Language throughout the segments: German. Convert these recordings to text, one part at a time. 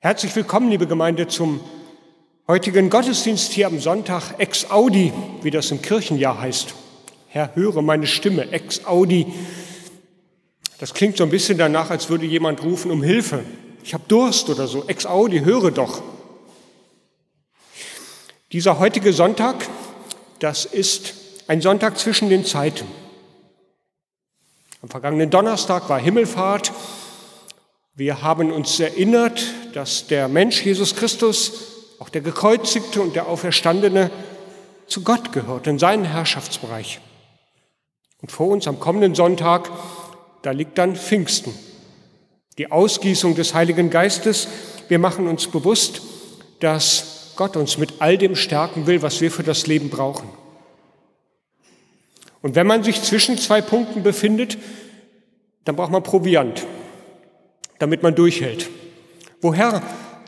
Herzlich willkommen, liebe Gemeinde, zum heutigen Gottesdienst hier am Sonntag ex Audi, wie das im Kirchenjahr heißt. Herr, höre meine Stimme, ex Audi. Das klingt so ein bisschen danach, als würde jemand rufen um Hilfe. Ich habe Durst oder so. Ex Audi, höre doch. Dieser heutige Sonntag, das ist ein Sonntag zwischen den Zeiten. Am vergangenen Donnerstag war Himmelfahrt. Wir haben uns erinnert, dass der Mensch Jesus Christus, auch der gekreuzigte und der auferstandene, zu Gott gehört, in seinen Herrschaftsbereich. Und vor uns am kommenden Sonntag, da liegt dann Pfingsten, die Ausgießung des Heiligen Geistes. Wir machen uns bewusst, dass Gott uns mit all dem stärken will, was wir für das Leben brauchen. Und wenn man sich zwischen zwei Punkten befindet, dann braucht man Proviant damit man durchhält. Woher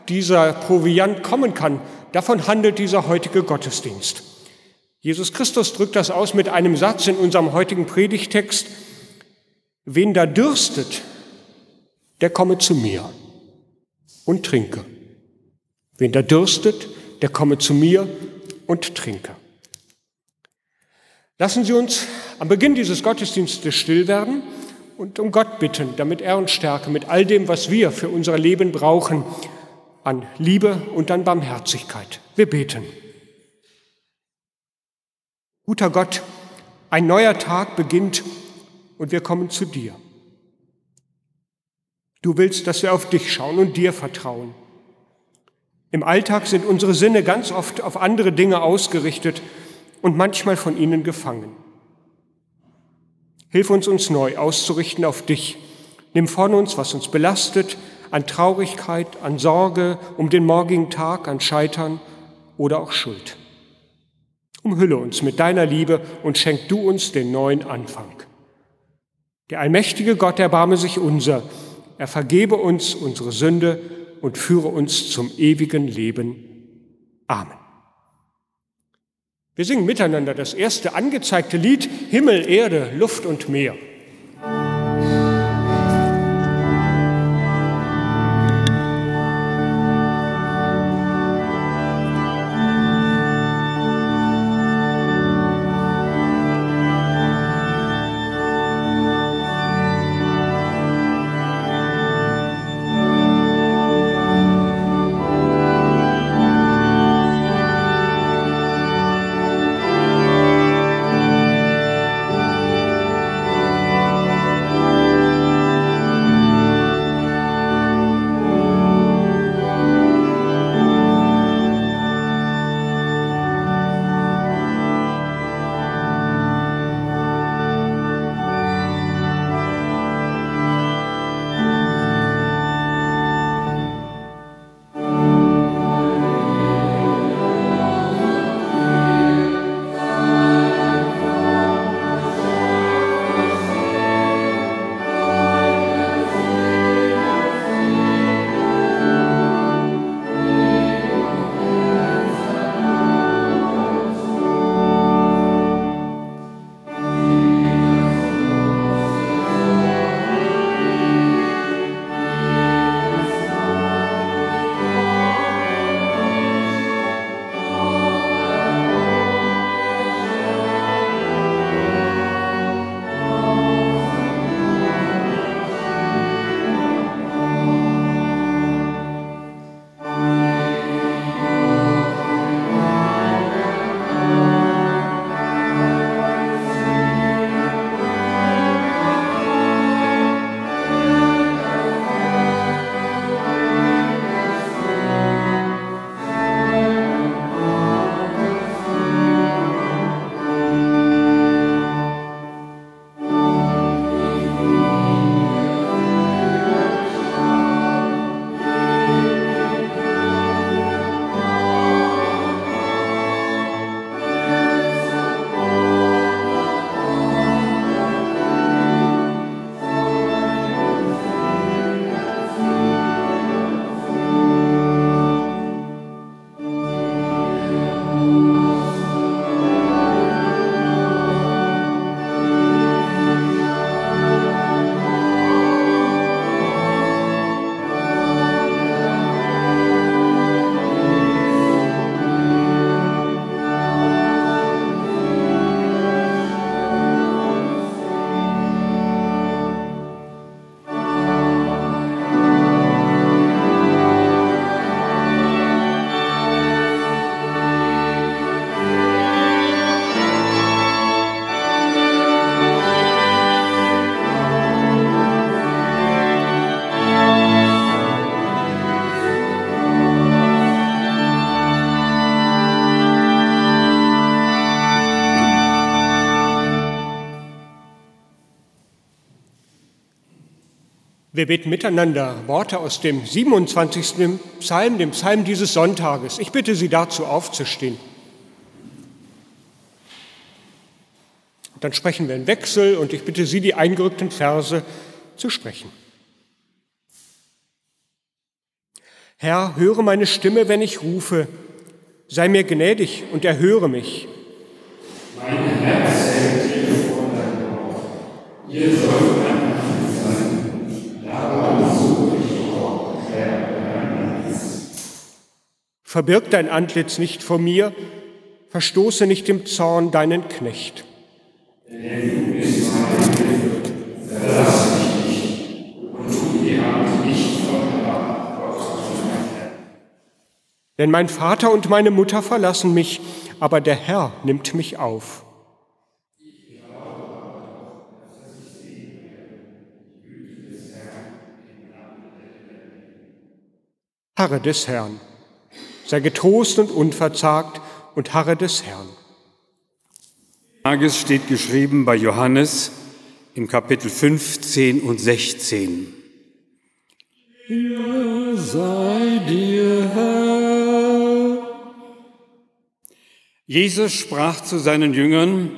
dieser Proviant kommen kann, davon handelt dieser heutige Gottesdienst. Jesus Christus drückt das aus mit einem Satz in unserem heutigen Predigtext, wen da dürstet, der komme zu mir und trinke. Wen da dürstet, der komme zu mir und trinke. Lassen Sie uns am Beginn dieses Gottesdienstes still werden und um Gott bitten, damit er uns stärke mit all dem, was wir für unser Leben brauchen, an Liebe und an Barmherzigkeit. Wir beten. Guter Gott, ein neuer Tag beginnt und wir kommen zu dir. Du willst, dass wir auf dich schauen und dir vertrauen. Im Alltag sind unsere Sinne ganz oft auf andere Dinge ausgerichtet und manchmal von ihnen gefangen. Hilf uns, uns neu auszurichten auf dich. Nimm von uns, was uns belastet, an Traurigkeit, an Sorge um den morgigen Tag, an Scheitern oder auch Schuld. Umhülle uns mit deiner Liebe und schenk du uns den neuen Anfang. Der allmächtige Gott erbarme sich unser, er vergebe uns unsere Sünde und führe uns zum ewigen Leben. Amen. Wir singen miteinander das erste angezeigte Lied Himmel, Erde, Luft und Meer. Wir beten miteinander Worte aus dem 27. Psalm, dem Psalm dieses Sonntages. Ich bitte Sie dazu aufzustehen. Dann sprechen wir in Wechsel und ich bitte Sie, die eingerückten Verse zu sprechen. Herr, höre meine Stimme, wenn ich rufe. Sei mir gnädig und erhöre mich. Verbirg dein Antlitz nicht vor mir, verstoße nicht im Zorn deinen Knecht. Denn du bist meine Hilfe, verlass mich nicht und tu die Hand nicht von Gott mein. Denn mein Vater und meine Mutter verlassen mich, aber der Herr nimmt mich auf. Harre des Herrn, sei getrost und unverzagt und harre des Herrn. Tages steht geschrieben bei Johannes im Kapitel 15 und 16. Hier sei dir, Herr. Jesus sprach zu seinen Jüngern,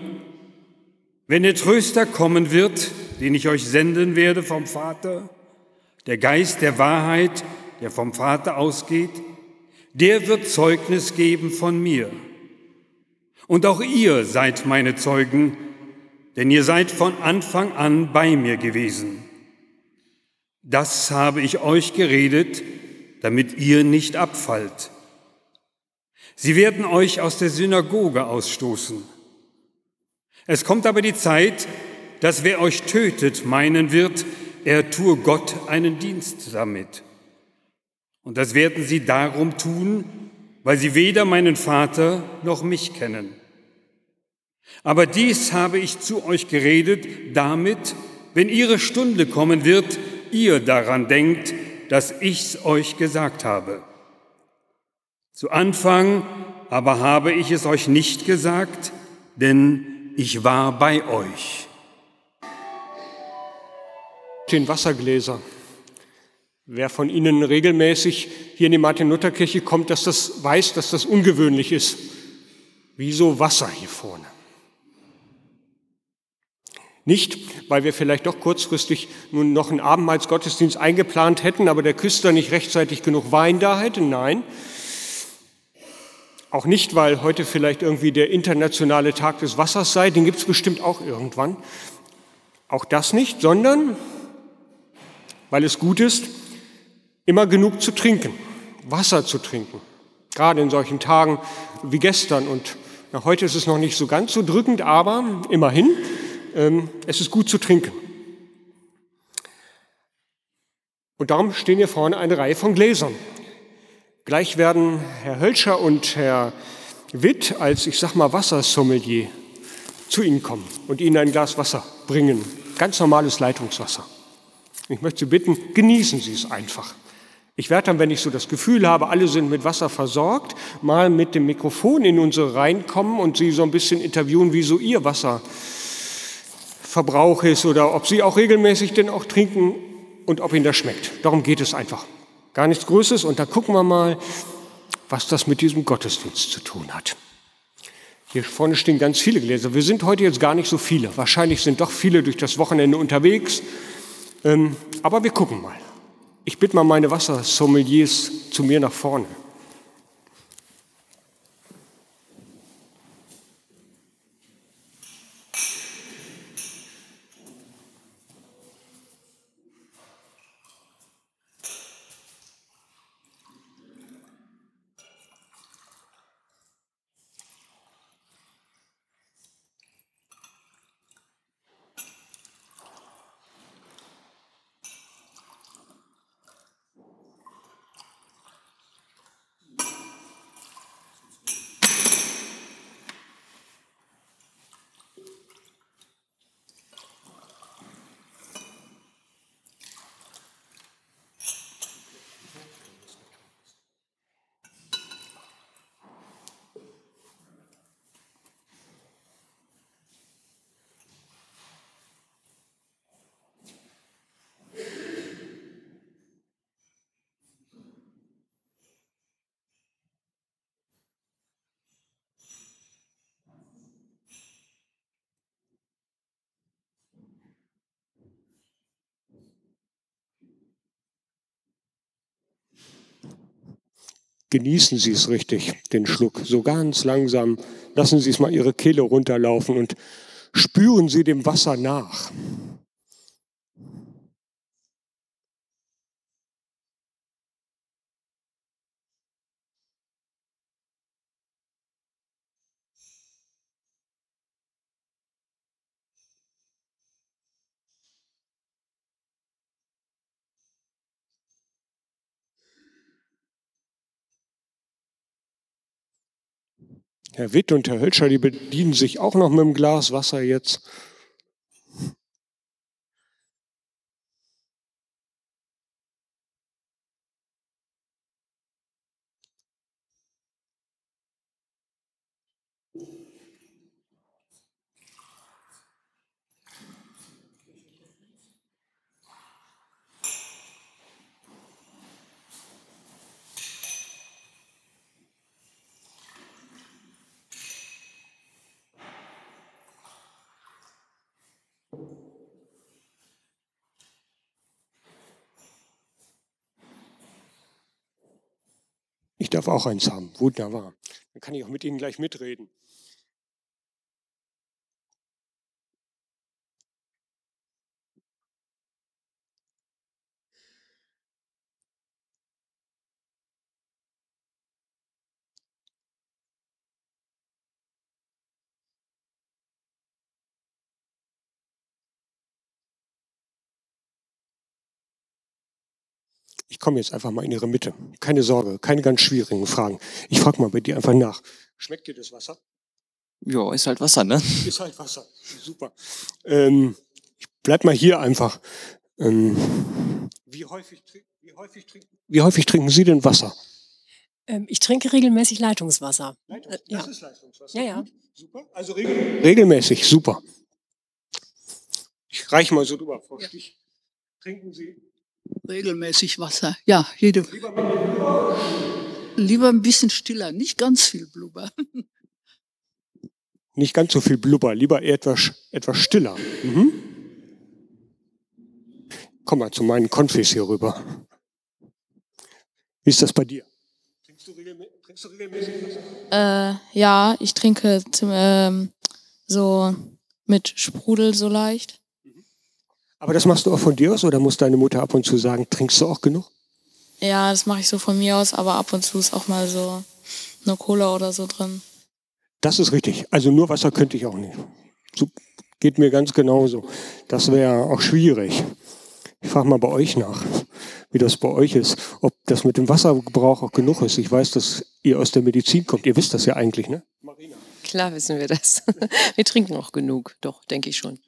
wenn der Tröster kommen wird, den ich euch senden werde vom Vater, der Geist der Wahrheit, der vom Vater ausgeht, der wird Zeugnis geben von mir. Und auch ihr seid meine Zeugen, denn ihr seid von Anfang an bei mir gewesen. Das habe ich euch geredet, damit ihr nicht abfallt. Sie werden euch aus der Synagoge ausstoßen. Es kommt aber die Zeit, dass wer euch tötet, meinen wird, er tue Gott einen Dienst damit. Und das werden sie darum tun, weil sie weder meinen Vater noch mich kennen. Aber dies habe ich zu euch geredet, damit, wenn ihre Stunde kommen wird, ihr daran denkt, dass ich's euch gesagt habe. Zu Anfang aber habe ich es euch nicht gesagt, denn ich war bei euch. Den Wassergläser. Wer von Ihnen regelmäßig hier in die Martin-Luther-Kirche kommt, dass das weiß, dass das ungewöhnlich ist. Wieso Wasser hier vorne? Nicht, weil wir vielleicht doch kurzfristig nun noch einen Abendmahlsgottesdienst eingeplant hätten, aber der Küster nicht rechtzeitig genug Wein da hätte. Nein. Auch nicht, weil heute vielleicht irgendwie der internationale Tag des Wassers sei. Den gibt es bestimmt auch irgendwann. Auch das nicht, sondern weil es gut ist, immer genug zu trinken, Wasser zu trinken. Gerade in solchen Tagen wie gestern. Und na, heute ist es noch nicht so ganz so drückend, aber immerhin ähm, es ist gut zu trinken. Und darum stehen hier vorne eine Reihe von Gläsern. Gleich werden Herr Hölscher und Herr Witt als, ich sag mal, Wassersommelier zu Ihnen kommen und Ihnen ein Glas Wasser bringen. Ganz normales Leitungswasser. Ich möchte Sie bitten, genießen Sie es einfach. Ich werde dann, wenn ich so das Gefühl habe, alle sind mit Wasser versorgt, mal mit dem Mikrofon in unsere Reihen kommen und Sie so ein bisschen interviewen, wie so Ihr Wasser Verbrauch ist oder ob Sie auch regelmäßig denn auch trinken und ob Ihnen das schmeckt. Darum geht es einfach. Gar nichts Größeres und dann gucken wir mal, was das mit diesem Gottesdienst zu tun hat. Hier vorne stehen ganz viele Gläser. Wir sind heute jetzt gar nicht so viele. Wahrscheinlich sind doch viele durch das Wochenende unterwegs. Ähm, aber wir gucken mal. Ich bitte mal meine Wassersommeliers zu mir nach vorne. Genießen Sie es richtig, den Schluck. So ganz langsam lassen Sie es mal Ihre Kehle runterlaufen und spüren Sie dem Wasser nach. Herr Witt und Herr Hölscher, die bedienen sich auch noch mit einem Glas Wasser jetzt. Darf auch eins haben. Wunderbar. Dann kann ich auch mit Ihnen gleich mitreden. Ich komme jetzt einfach mal in Ihre Mitte. Keine Sorge, keine ganz schwierigen Fragen. Ich frage mal bei dir einfach nach. Schmeckt dir das Wasser? Ja, ist halt Wasser, ne? Ist halt Wasser. Super. Ähm, ich bleib mal hier einfach. Ähm, wie, häufig, wie, häufig trinken, wie häufig trinken Sie denn Wasser? Ähm, ich trinke regelmäßig Leitungswasser. Leitungs Äh, ja. Das ist Leistungswasser. Ja, ja. Gut, Super. Also regel regelmäßig, super. Ich reiche mal so drüber. Frau Stich, trinken Sie Regelmäßig Wasser. Ja, jede. Lieber ein bisschen stiller, nicht ganz viel Blubber. nicht ganz so viel Blubber, lieber eher etwas, etwas stiller. Mhm. Komm mal zu meinen Konfis hier rüber. Wie ist das bei dir? Trinkst du, regelmä trinkst du regelmäßig Wasser? Äh, ja, ich trinke zum, ähm, so mit Sprudel so leicht. Aber das machst du auch von dir aus oder muss deine Mutter ab und zu sagen, trinkst du auch genug? Ja, das mache ich so von mir aus, aber ab und zu ist auch mal so eine Cola oder so drin. Das ist richtig. Also nur Wasser könnte ich auch nicht. So geht mir ganz genauso. Das wäre auch schwierig. Ich frage mal bei euch nach, wie das bei euch ist, ob das mit dem Wassergebrauch auch genug ist. Ich weiß, dass ihr aus der Medizin kommt. Ihr wisst das ja eigentlich, ne? Marina. Klar wissen wir das. Wir trinken auch genug, doch, denke ich schon.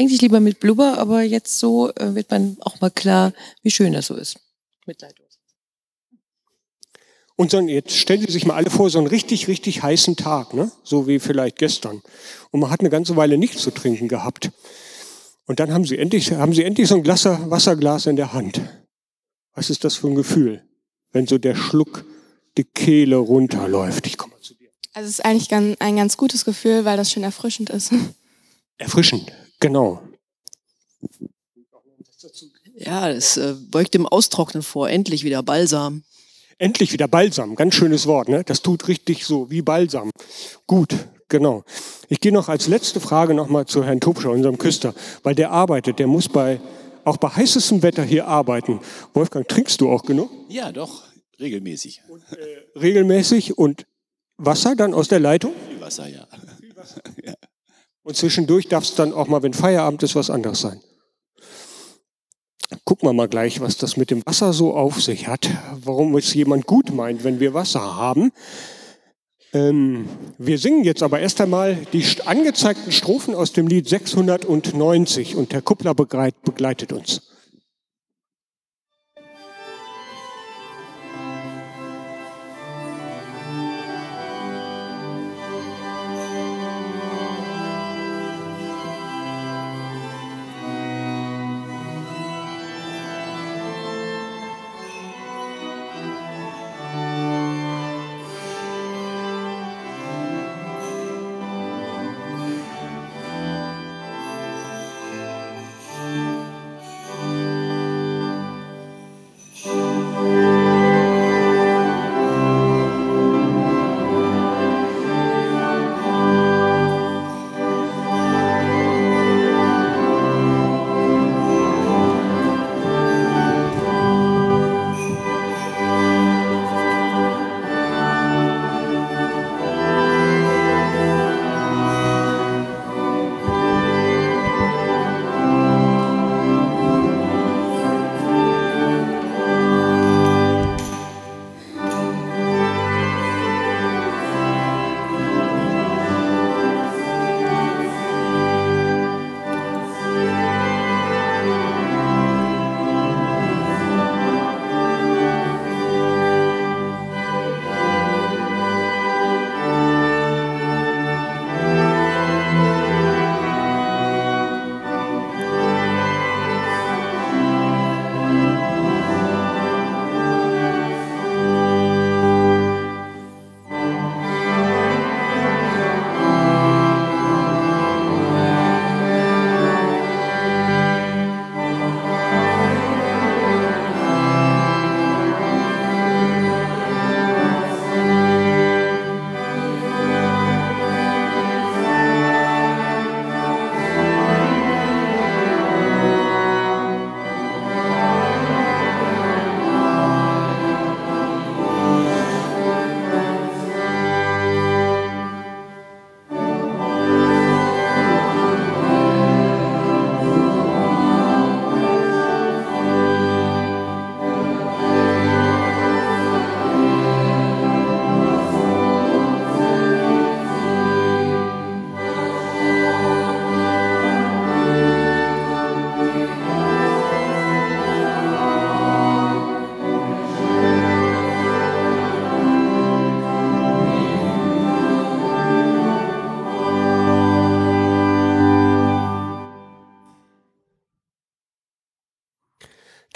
Eigentlich lieber mit Blubber, aber jetzt so äh, wird man auch mal klar, wie schön das so ist. Mit Leitungswasser. Und dann jetzt stellen Sie sich mal alle vor, so einen richtig, richtig heißen Tag, ne? so wie vielleicht gestern. Und man hat eine ganze Weile nichts zu trinken gehabt. Und dann haben Sie endlich, haben Sie endlich so ein Glas, Wasserglas in der Hand. Was ist das für ein Gefühl, wenn so der Schluck die Kehle runterläuft? Ich komme mal zu dir. Also es ist eigentlich ein ganz gutes Gefühl, weil das schön erfrischend ist. Erfrischend, genau. Ja, es äh, beugt dem Austrocknen vor. Endlich wieder Balsam. Endlich wieder Balsam, ganz schönes Wort, ne? Das tut richtig so wie Balsam. Gut, genau. Ich gehe noch als letzte Frage nochmal zu Herrn Tobscher, unserem Küster, weil der arbeitet, der muss bei, auch bei heißestem Wetter hier arbeiten. Wolfgang, trinkst du auch genug? Ja, doch, regelmäßig. Und, äh, regelmäßig und Wasser dann aus der Leitung? Viel Wasser, ja. ja. Und zwischendurch darf es dann auch mal, wenn Feierabend ist, was anderes sein. Gucken wir mal gleich, was das mit dem Wasser so auf sich hat. Warum es jemand gut meint, wenn wir Wasser haben. Ähm, wir singen jetzt aber erst einmal die angezeigten Strophen aus dem Lied 690 und Herr Kuppler begleit, begleitet uns.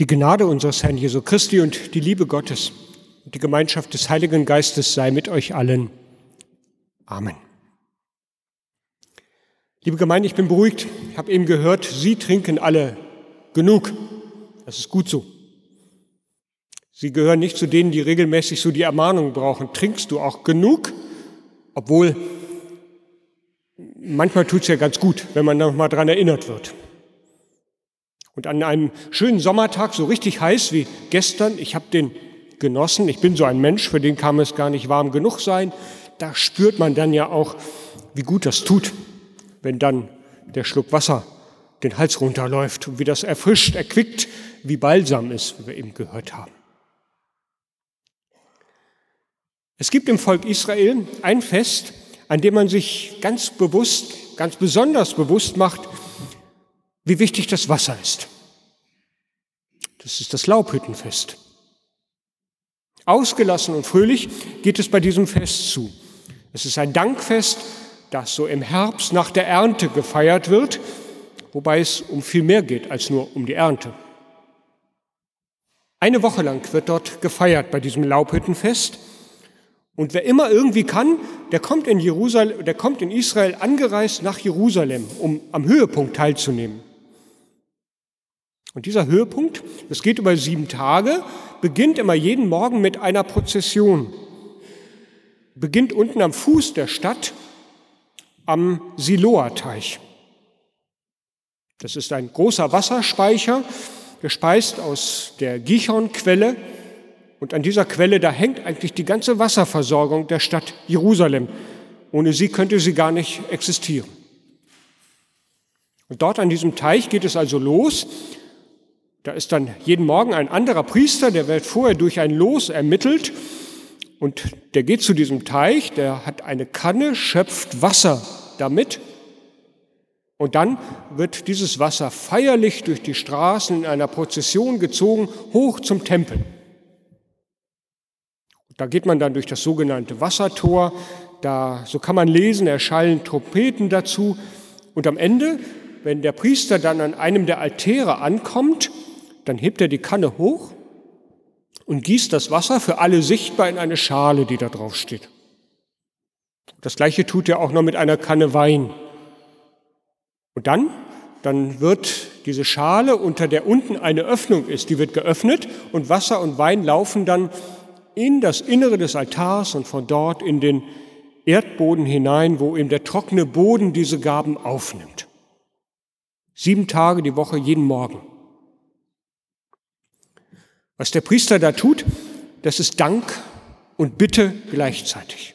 Die Gnade unseres Herrn Jesu Christi und die Liebe Gottes und die Gemeinschaft des Heiligen Geistes sei mit euch allen. Amen. Liebe Gemeinde, ich bin beruhigt. Ich habe eben gehört, Sie trinken alle genug. Das ist gut so. Sie gehören nicht zu denen, die regelmäßig so die Ermahnung brauchen. Trinkst du auch genug? Obwohl manchmal tut es ja ganz gut, wenn man noch mal dran erinnert wird. Und an einem schönen Sommertag, so richtig heiß wie gestern, ich habe den genossen, ich bin so ein Mensch, für den kann es gar nicht warm genug sein, da spürt man dann ja auch, wie gut das tut, wenn dann der Schluck Wasser den Hals runterläuft und wie das erfrischt, erquickt, wie Balsam ist, wie wir eben gehört haben. Es gibt im Volk Israel ein Fest, an dem man sich ganz bewusst, ganz besonders bewusst macht, wie wichtig das Wasser ist. Das ist das Laubhüttenfest. Ausgelassen und fröhlich geht es bei diesem Fest zu. Es ist ein Dankfest, das so im Herbst nach der Ernte gefeiert wird, wobei es um viel mehr geht als nur um die Ernte. Eine Woche lang wird dort gefeiert bei diesem Laubhüttenfest. Und wer immer irgendwie kann, der kommt in Jerusalem, der kommt in Israel angereist nach Jerusalem, um am Höhepunkt teilzunehmen. Und dieser Höhepunkt, das geht über sieben Tage, beginnt immer jeden Morgen mit einer Prozession. Beginnt unten am Fuß der Stadt am Siloa-Teich. Das ist ein großer Wasserspeicher, gespeist aus der Gichon-Quelle. Und an dieser Quelle, da hängt eigentlich die ganze Wasserversorgung der Stadt Jerusalem. Ohne sie könnte sie gar nicht existieren. Und dort an diesem Teich geht es also los da ist dann jeden Morgen ein anderer Priester, der wird vorher durch ein Los ermittelt und der geht zu diesem Teich, der hat eine Kanne, schöpft Wasser damit und dann wird dieses Wasser feierlich durch die Straßen in einer Prozession gezogen, hoch zum Tempel. Da geht man dann durch das sogenannte Wassertor, da, so kann man lesen, erschallen Trompeten dazu und am Ende, wenn der Priester dann an einem der Altäre ankommt, dann hebt er die Kanne hoch und gießt das Wasser für alle sichtbar in eine Schale, die da drauf steht. Das gleiche tut er auch noch mit einer Kanne Wein. Und dann, dann wird diese Schale, unter der unten eine Öffnung ist, die wird geöffnet und Wasser und Wein laufen dann in das Innere des Altars und von dort in den Erdboden hinein, wo eben der trockene Boden diese Gaben aufnimmt. Sieben Tage die Woche, jeden Morgen. Was der Priester da tut, das ist Dank und Bitte gleichzeitig.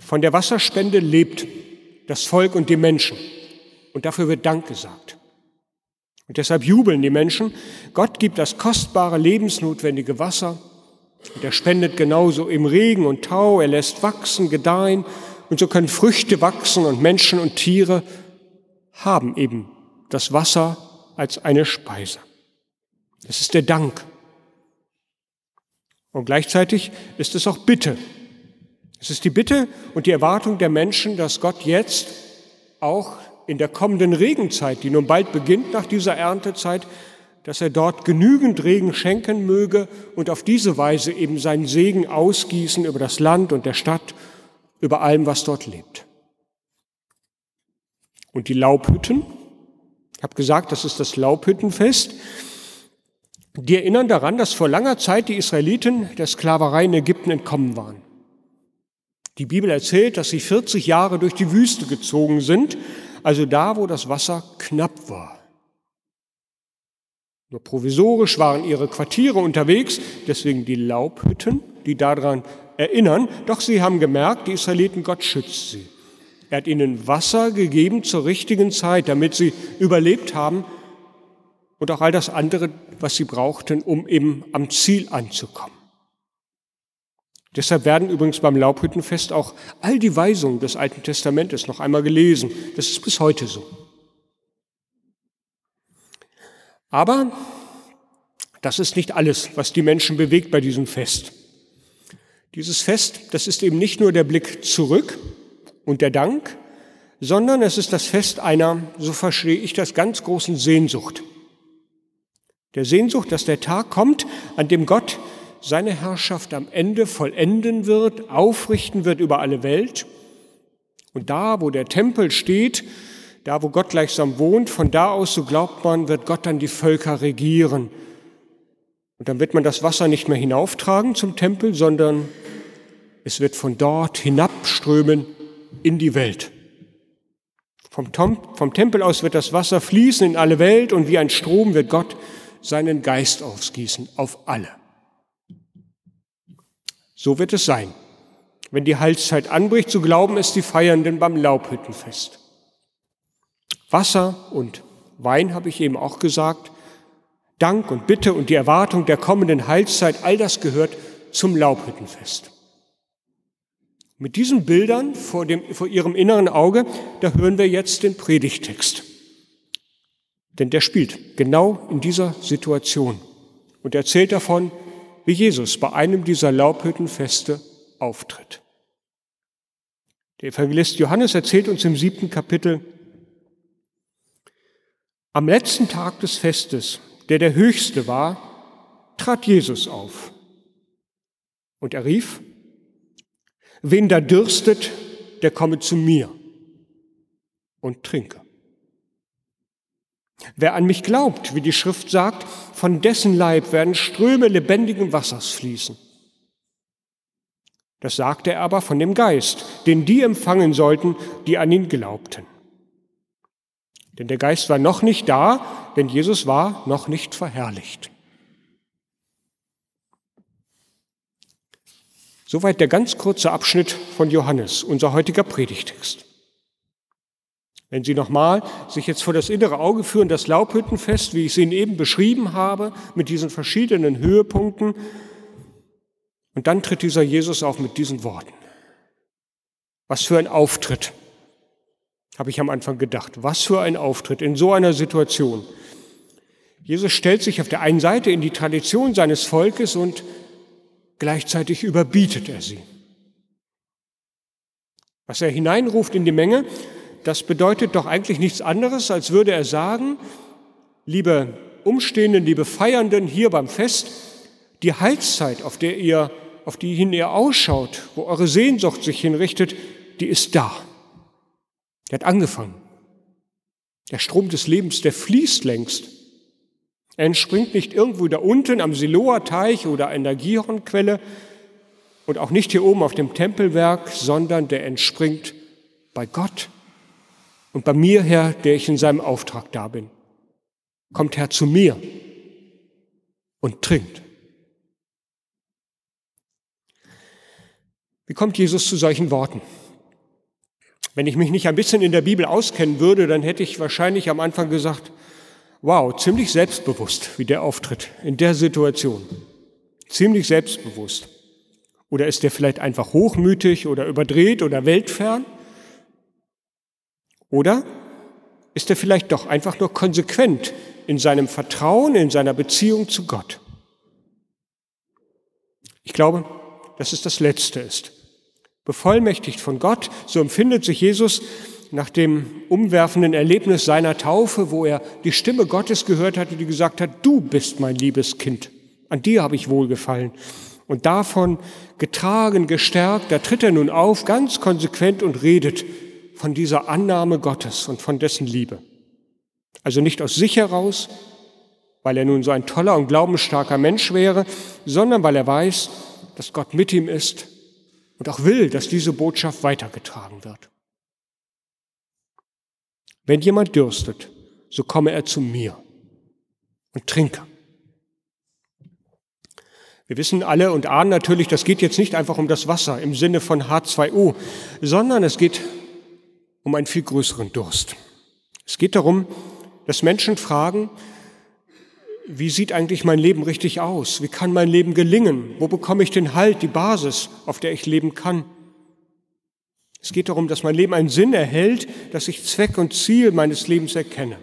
Von der Wasserspende lebt das Volk und die Menschen. Und dafür wird Dank gesagt. Und deshalb jubeln die Menschen. Gott gibt das kostbare, lebensnotwendige Wasser. Und er spendet genauso im Regen und Tau. Er lässt wachsen, gedeihen. Und so können Früchte wachsen und Menschen und Tiere haben eben das Wasser als eine Speise. Das ist der Dank. Und gleichzeitig ist es auch Bitte. Es ist die Bitte und die Erwartung der Menschen, dass Gott jetzt auch in der kommenden Regenzeit, die nun bald beginnt nach dieser Erntezeit, dass er dort genügend Regen schenken möge und auf diese Weise eben seinen Segen ausgießen über das Land und der Stadt, über allem, was dort lebt. Und die Laubhütten, ich habe gesagt, das ist das Laubhüttenfest, die erinnern daran, dass vor langer Zeit die Israeliten der Sklaverei in Ägypten entkommen waren. Die Bibel erzählt, dass sie 40 Jahre durch die Wüste gezogen sind, also da, wo das Wasser knapp war. Nur provisorisch waren ihre Quartiere unterwegs, deswegen die Laubhütten, die daran erinnern, doch sie haben gemerkt, die Israeliten, Gott schützt sie. Er hat ihnen Wasser gegeben zur richtigen Zeit, damit sie überlebt haben und auch all das andere, was sie brauchten, um eben am Ziel anzukommen. Deshalb werden übrigens beim Laubhüttenfest auch all die Weisungen des Alten Testamentes noch einmal gelesen. Das ist bis heute so. Aber das ist nicht alles, was die Menschen bewegt bei diesem Fest. Dieses Fest, das ist eben nicht nur der Blick zurück und der Dank, sondern es ist das Fest einer, so verstehe ich das, ganz großen Sehnsucht. Der Sehnsucht, dass der Tag kommt, an dem Gott seine Herrschaft am Ende vollenden wird, aufrichten wird über alle Welt. Und da, wo der Tempel steht, da, wo Gott gleichsam wohnt, von da aus, so glaubt man, wird Gott dann die Völker regieren. Und dann wird man das Wasser nicht mehr hinauftragen zum Tempel, sondern es wird von dort hinabströmen in die Welt. Vom, Tom, vom Tempel aus wird das Wasser fließen in alle Welt und wie ein Strom wird Gott seinen Geist ausgießen auf alle. So wird es sein. Wenn die Heilszeit anbricht, so glauben es die Feiernden beim Laubhüttenfest. Wasser und Wein habe ich eben auch gesagt. Dank und Bitte und die Erwartung der kommenden Heilszeit, all das gehört zum Laubhüttenfest. Mit diesen Bildern vor, dem, vor Ihrem inneren Auge, da hören wir jetzt den Predigtext. Denn der spielt genau in dieser Situation und erzählt davon, wie Jesus bei einem dieser Laubhüttenfeste auftritt. Der Evangelist Johannes erzählt uns im siebten Kapitel, am letzten Tag des Festes, der der höchste war, trat Jesus auf. Und er rief, wen da dürstet, der komme zu mir und trinke. Wer an mich glaubt, wie die Schrift sagt, von dessen Leib werden Ströme lebendigen Wassers fließen. Das sagte er aber von dem Geist, den die empfangen sollten, die an ihn glaubten. Denn der Geist war noch nicht da, denn Jesus war noch nicht verherrlicht. Soweit der ganz kurze Abschnitt von Johannes, unser heutiger Predigtext. Wenn Sie nochmal sich jetzt vor das innere Auge führen, das Laubhüttenfest, wie ich es Ihnen eben beschrieben habe, mit diesen verschiedenen Höhepunkten, und dann tritt dieser Jesus auf mit diesen Worten. Was für ein Auftritt, habe ich am Anfang gedacht. Was für ein Auftritt in so einer Situation. Jesus stellt sich auf der einen Seite in die Tradition seines Volkes und gleichzeitig überbietet er sie. Was er hineinruft in die Menge, das bedeutet doch eigentlich nichts anderes, als würde er sagen, liebe Umstehenden, liebe Feiernden hier beim Fest, die Heilszeit, auf der ihr, auf die hin ihr ausschaut, wo eure Sehnsucht sich hinrichtet, die ist da. Der hat angefangen. Der Strom des Lebens, der fließt längst. Er entspringt nicht irgendwo da unten am Siloa-Teich oder in der Gihon-Quelle und auch nicht hier oben auf dem Tempelwerk, sondern der entspringt bei Gott und bei mir, Herr, der ich in seinem Auftrag da bin. Kommt Herr zu mir und trinkt. Wie kommt Jesus zu solchen Worten? Wenn ich mich nicht ein bisschen in der Bibel auskennen würde, dann hätte ich wahrscheinlich am Anfang gesagt, wow, ziemlich selbstbewusst, wie der auftritt in der Situation. Ziemlich selbstbewusst. Oder ist der vielleicht einfach hochmütig oder überdreht oder weltfern? Oder ist er vielleicht doch einfach nur konsequent in seinem Vertrauen, in seiner Beziehung zu Gott? Ich glaube, dass es das Letzte ist. Bevollmächtigt von Gott, so empfindet sich Jesus nach dem umwerfenden Erlebnis seiner Taufe, wo er die Stimme Gottes gehört hatte, die gesagt hat, du bist mein liebes Kind, an dir habe ich wohlgefallen. Und davon getragen, gestärkt, da tritt er nun auf, ganz konsequent und redet von dieser Annahme Gottes und von dessen Liebe. Also nicht aus sich heraus, weil er nun so ein toller und glaubensstarker Mensch wäre, sondern weil er weiß, dass Gott mit ihm ist und auch will, dass diese Botschaft weitergetragen wird. Wenn jemand dürstet, so komme er zu mir und trinke. Wir wissen alle und ahnen natürlich, das geht jetzt nicht einfach um das Wasser im Sinne von H2O, sondern es geht um einen viel größeren Durst. Es geht darum, dass Menschen fragen, wie sieht eigentlich mein Leben richtig aus? Wie kann mein Leben gelingen? Wo bekomme ich den Halt, die Basis, auf der ich leben kann? Es geht darum, dass mein Leben einen Sinn erhält, dass ich Zweck und Ziel meines Lebens erkenne.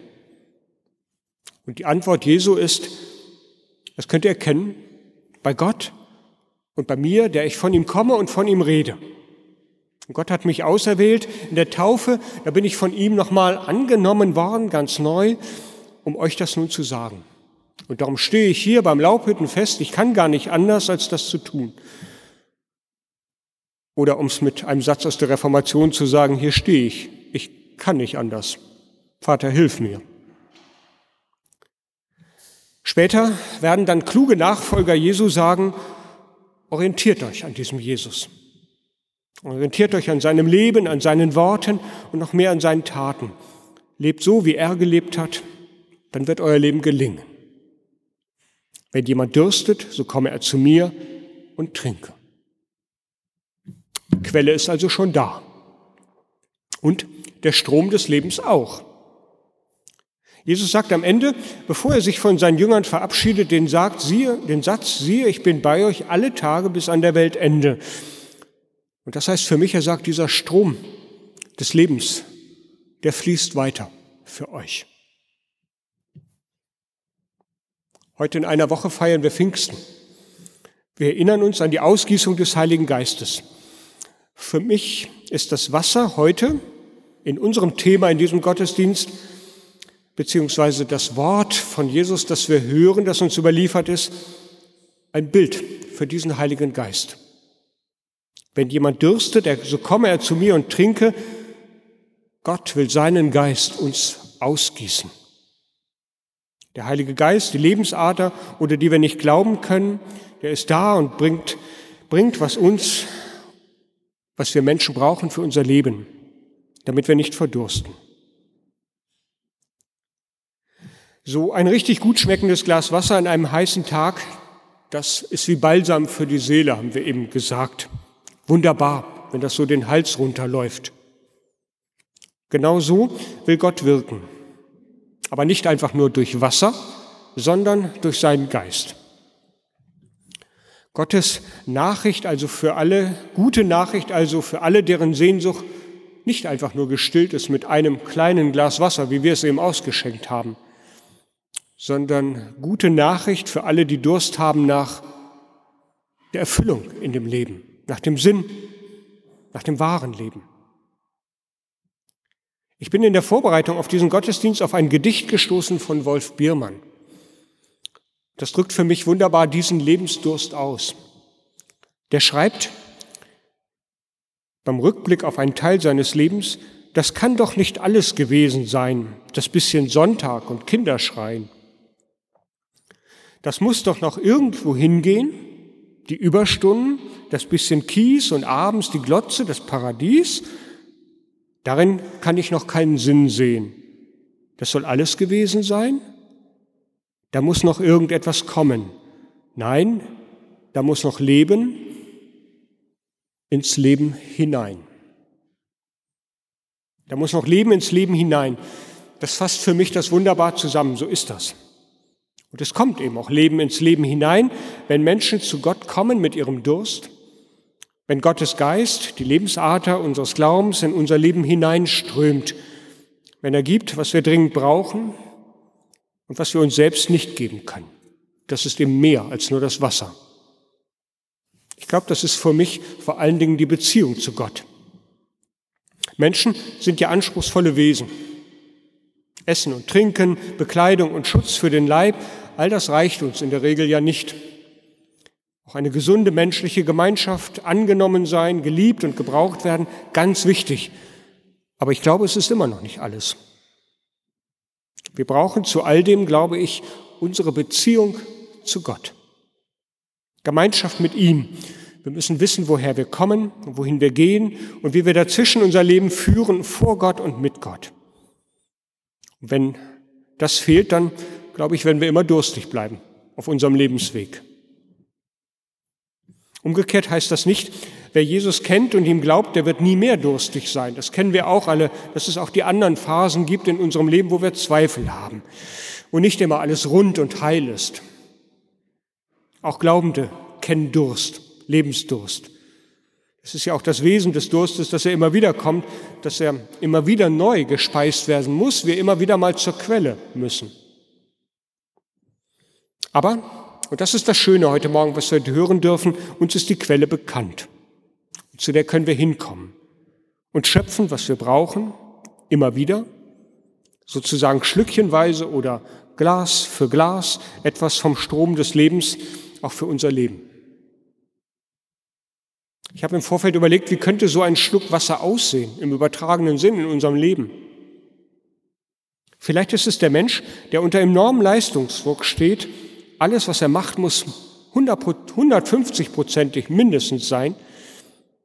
Und die Antwort Jesu ist, das könnt ihr erkennen, bei Gott und bei mir, der ich von ihm komme und von ihm rede. Gott hat mich auserwählt in der Taufe, da bin ich von ihm nochmal angenommen worden, ganz neu, um euch das nun zu sagen. Und darum stehe ich hier beim Laubhüttenfest. Ich kann gar nicht anders, als das zu tun. Oder um es mit einem Satz aus der Reformation zu sagen, hier stehe ich. Ich kann nicht anders. Vater, hilf mir. Später werden dann kluge Nachfolger Jesu sagen, orientiert euch an diesem Jesus. Orientiert euch an seinem Leben, an seinen Worten und noch mehr an seinen Taten. Lebt so, wie er gelebt hat, dann wird euer Leben gelingen. Wenn jemand dürstet, so komme er zu mir und trinke. Die Quelle ist also schon da. Und der Strom des Lebens auch. Jesus sagt am Ende, bevor er sich von seinen Jüngern verabschiedet, den, sagt, siehe, den Satz, siehe, ich bin bei euch alle Tage bis an der Weltende. Und das heißt für mich, er sagt, dieser Strom des Lebens, der fließt weiter für euch. Heute in einer Woche feiern wir Pfingsten. Wir erinnern uns an die Ausgießung des Heiligen Geistes. Für mich ist das Wasser heute in unserem Thema in diesem Gottesdienst beziehungsweise das Wort von Jesus, das wir hören, das uns überliefert ist, ein Bild für diesen Heiligen Geist. Wenn jemand dürstet, so komme er zu mir und trinke. Gott will seinen Geist uns ausgießen. Der Heilige Geist, die Lebensader oder die wir nicht glauben können, der ist da und bringt, bringt was uns, was wir Menschen brauchen für unser Leben, damit wir nicht verdursten. So ein richtig gut schmeckendes Glas Wasser an einem heißen Tag, das ist wie Balsam für die Seele, haben wir eben gesagt. Wunderbar, wenn das so den Hals runterläuft. Genau so will Gott wirken. Aber nicht einfach nur durch Wasser, sondern durch seinen Geist. Gottes Nachricht also für alle, gute Nachricht also für alle, deren Sehnsucht nicht einfach nur gestillt ist mit einem kleinen Glas Wasser, wie wir es eben ausgeschenkt haben, sondern gute Nachricht für alle, die Durst haben nach der Erfüllung in dem Leben, nach dem Sinn, nach dem wahren Leben. Ich bin in der Vorbereitung auf diesen Gottesdienst auf ein Gedicht gestoßen von Wolf Biermann. Das drückt für mich wunderbar diesen Lebensdurst aus. Der schreibt beim Rückblick auf einen Teil seines Lebens, das kann doch nicht alles gewesen sein, das bisschen Sonntag und Kinderschreien. Das muss doch noch irgendwo hingehen, die Überstunden, das bisschen Kies und abends die Glotze, das Paradies. Darin kann ich noch keinen Sinn sehen. Das soll alles gewesen sein? Da muss noch irgendetwas kommen. Nein, da muss noch Leben ins Leben hinein. Da muss noch Leben ins Leben hinein. Das fasst für mich das wunderbar zusammen. So ist das. Und es kommt eben auch Leben ins Leben hinein, wenn Menschen zu Gott kommen mit ihrem Durst, wenn Gottes Geist, die Lebensader unseres Glaubens in unser Leben hineinströmt, wenn er gibt, was wir dringend brauchen und was wir uns selbst nicht geben können. Das ist eben mehr als nur das Wasser. Ich glaube, das ist für mich vor allen Dingen die Beziehung zu Gott. Menschen sind ja anspruchsvolle Wesen. Essen und Trinken, Bekleidung und Schutz für den Leib, all das reicht uns in der Regel ja nicht. Auch eine gesunde menschliche Gemeinschaft, angenommen sein, geliebt und gebraucht werden, ganz wichtig. Aber ich glaube, es ist immer noch nicht alles. Wir brauchen zu all dem, glaube ich, unsere Beziehung zu Gott. Gemeinschaft mit ihm. Wir müssen wissen, woher wir kommen und wohin wir gehen und wie wir dazwischen unser Leben führen, vor Gott und mit Gott. Und wenn das fehlt, dann glaube ich, werden wir immer durstig bleiben auf unserem Lebensweg. Umgekehrt heißt das nicht, wer Jesus kennt und ihm glaubt, der wird nie mehr durstig sein. Das kennen wir auch alle, dass es auch die anderen Phasen gibt in unserem Leben, wo wir Zweifel haben und nicht immer alles rund und heil ist. Auch Glaubende kennen Durst, Lebensdurst. Es ist ja auch das Wesen des Durstes, dass er immer wieder kommt, dass er immer wieder neu gespeist werden muss, wir immer wieder mal zur Quelle müssen. Aber, und das ist das Schöne heute Morgen, was wir hören dürfen, uns ist die Quelle bekannt. Zu der können wir hinkommen und schöpfen, was wir brauchen, immer wieder, sozusagen schlückchenweise oder Glas für Glas etwas vom Strom des Lebens auch für unser Leben. Ich habe im Vorfeld überlegt, wie könnte so ein Schluck Wasser aussehen, im übertragenen Sinn in unserem Leben. Vielleicht ist es der Mensch, der unter enormem Leistungsdruck steht. Alles, was er macht, muss 150-prozentig mindestens sein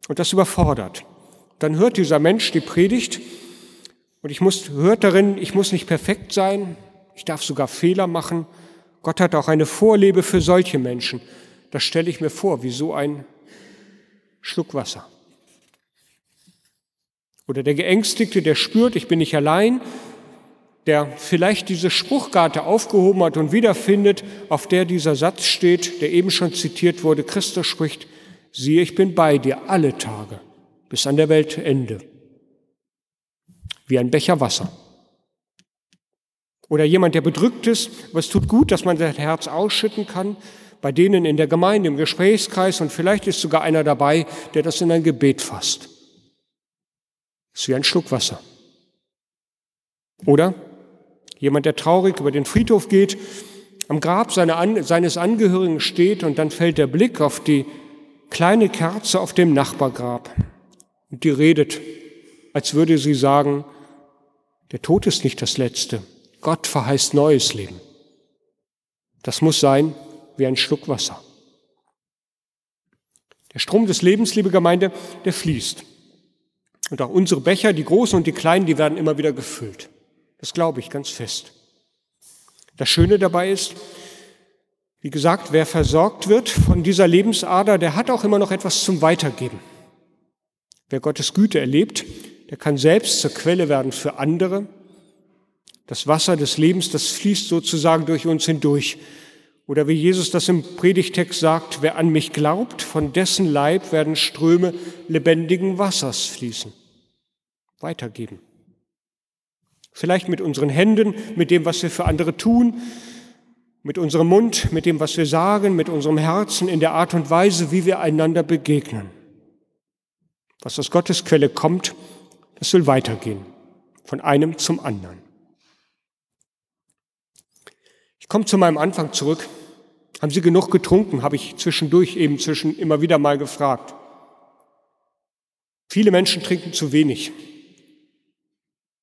und das überfordert. Dann hört dieser Mensch die Predigt und ich muss, hört darin, ich muss nicht perfekt sein, ich darf sogar Fehler machen. Gott hat auch eine Vorliebe für solche Menschen. Das stelle ich mir vor, wie so ein Schluck Wasser. Oder der Geängstigte, der spürt, ich bin nicht allein, der vielleicht diese Spruchkarte aufgehoben hat und wiederfindet, auf der dieser Satz steht, der eben schon zitiert wurde. Christus spricht, siehe, ich bin bei dir alle Tage bis an der Weltende. Wie ein Becher Wasser. Oder jemand, der bedrückt ist, aber es tut gut, dass man sein Herz ausschütten kann, bei denen in der Gemeinde, im Gesprächskreis und vielleicht ist sogar einer dabei, der das in ein Gebet fasst. Das ist wie ein Schluck Wasser. Oder jemand, der traurig über den Friedhof geht, am Grab seines Angehörigen steht und dann fällt der Blick auf die kleine Kerze auf dem Nachbargrab und die redet, als würde sie sagen, der Tod ist nicht das Letzte. Gott verheißt neues Leben. Das muss sein wie ein Schluck Wasser. Der Strom des Lebens, liebe Gemeinde, der fließt. Und auch unsere Becher, die großen und die kleinen, die werden immer wieder gefüllt. Das glaube ich ganz fest. Das Schöne dabei ist, wie gesagt, wer versorgt wird von dieser Lebensader, der hat auch immer noch etwas zum Weitergeben. Wer Gottes Güte erlebt, der kann selbst zur Quelle werden für andere. Das Wasser des Lebens, das fließt sozusagen durch uns hindurch. Oder wie Jesus das im Predigtext sagt, wer an mich glaubt, von dessen Leib werden Ströme lebendigen Wassers fließen. Weitergeben. Vielleicht mit unseren Händen, mit dem, was wir für andere tun, mit unserem Mund, mit dem, was wir sagen, mit unserem Herzen, in der Art und Weise, wie wir einander begegnen. Was aus Gottes Quelle kommt, das will weitergehen, von einem zum anderen. Ich komme zu meinem Anfang zurück. Haben Sie genug getrunken, habe ich zwischendurch eben zwischen immer wieder mal gefragt. Viele Menschen trinken zu wenig.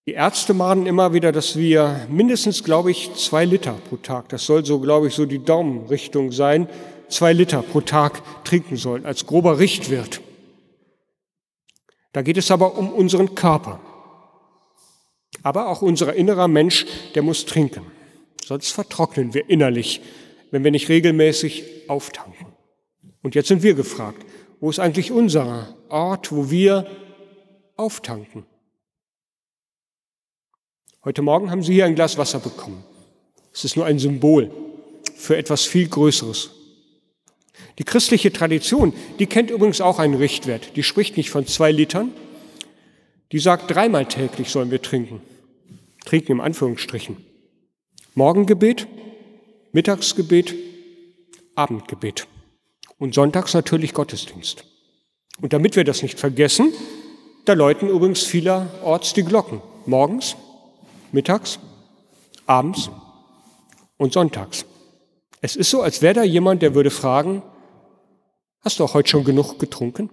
Die Ärzte mahnen immer wieder, dass wir mindestens, glaube ich, zwei Liter pro Tag, das soll so, glaube ich, so die Daumenrichtung sein, zwei Liter pro Tag trinken sollen, als grober Richtwert. Da geht es aber um unseren Körper. Aber auch unser innerer Mensch, der muss trinken. Sonst vertrocknen wir innerlich, wenn wir nicht regelmäßig auftanken. Und jetzt sind wir gefragt, wo ist eigentlich unser Ort, wo wir auftanken? Heute Morgen haben Sie hier ein Glas Wasser bekommen. Es ist nur ein Symbol für etwas viel Größeres. Die christliche Tradition, die kennt übrigens auch einen Richtwert. Die spricht nicht von zwei Litern. Die sagt, dreimal täglich sollen wir trinken. Trinken im Anführungsstrichen. Morgengebet, Mittagsgebet, Abendgebet. Und sonntags natürlich Gottesdienst. Und damit wir das nicht vergessen, da läuten übrigens vielerorts die Glocken. Morgens, mittags, abends und sonntags. Es ist so, als wäre da jemand, der würde fragen, Hast du auch heute schon genug getrunken?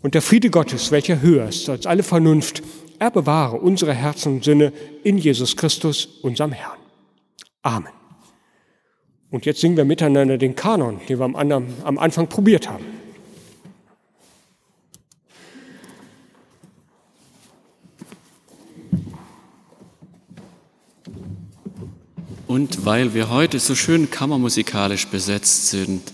Und der Friede Gottes, welcher höher ist als alle Vernunft, er bewahre unsere Herzen und Sinne in Jesus Christus, unserem Herrn. Amen. Und jetzt singen wir miteinander den Kanon, den wir am Anfang probiert haben. Und weil wir heute so schön kammermusikalisch besetzt sind,